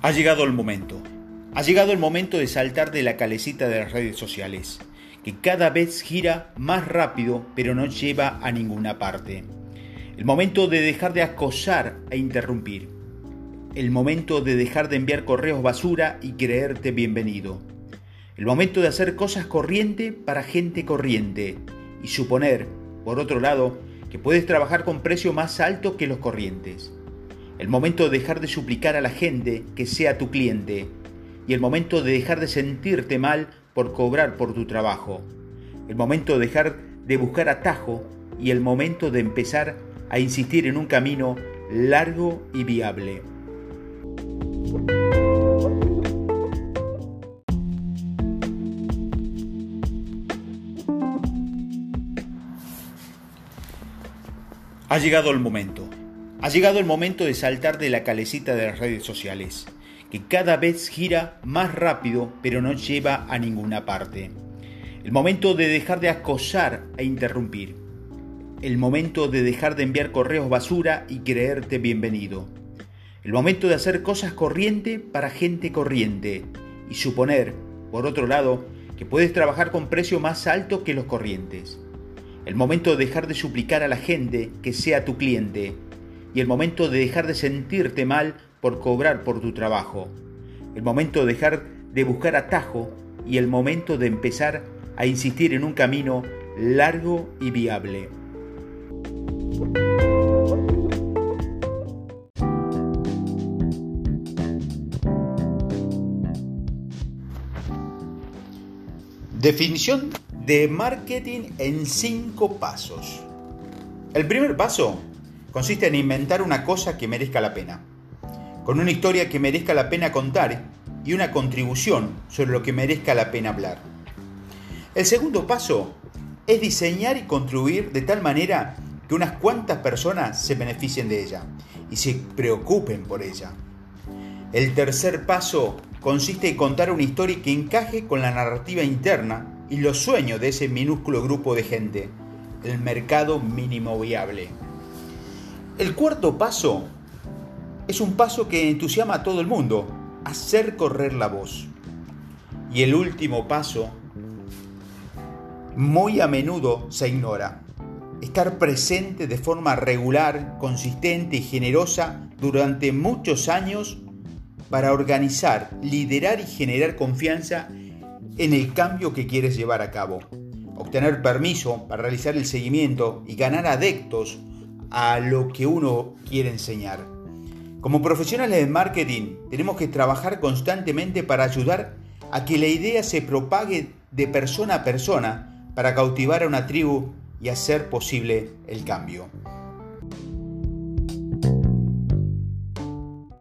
Ha llegado el momento. Ha llegado el momento de saltar de la calecita de las redes sociales, que cada vez gira más rápido pero no lleva a ninguna parte. El momento de dejar de acosar e interrumpir. El momento de dejar de enviar correos basura y creerte bienvenido. El momento de hacer cosas corriente para gente corriente y suponer, por otro lado, que puedes trabajar con precio más alto que los corrientes. El momento de dejar de suplicar a la gente que sea tu cliente. Y el momento de dejar de sentirte mal por cobrar por tu trabajo. El momento de dejar de buscar atajo y el momento de empezar a insistir en un camino largo y viable. Ha llegado el momento. Ha llegado el momento de saltar de la calecita de las redes sociales, que cada vez gira más rápido pero no lleva a ninguna parte. El momento de dejar de acosar e interrumpir. El momento de dejar de enviar correos basura y creerte bienvenido. El momento de hacer cosas corriente para gente corriente y suponer, por otro lado, que puedes trabajar con precio más alto que los corrientes el momento de dejar de suplicar a la gente que sea tu cliente y el momento de dejar de sentirte mal por cobrar por tu trabajo, el momento de dejar de buscar atajo y el momento de empezar a insistir en un camino largo y viable. Definición de marketing en cinco pasos. El primer paso consiste en inventar una cosa que merezca la pena, con una historia que merezca la pena contar y una contribución sobre lo que merezca la pena hablar. El segundo paso es diseñar y construir de tal manera que unas cuantas personas se beneficien de ella y se preocupen por ella. El tercer paso consiste en contar una historia que encaje con la narrativa interna y los sueños de ese minúsculo grupo de gente, el mercado mínimo viable. El cuarto paso es un paso que entusiasma a todo el mundo, hacer correr la voz. Y el último paso, muy a menudo se ignora, estar presente de forma regular, consistente y generosa durante muchos años para organizar, liderar y generar confianza en el cambio que quieres llevar a cabo. Obtener permiso para realizar el seguimiento y ganar adeptos a lo que uno quiere enseñar. Como profesionales de marketing tenemos que trabajar constantemente para ayudar a que la idea se propague de persona a persona para cautivar a una tribu y hacer posible el cambio.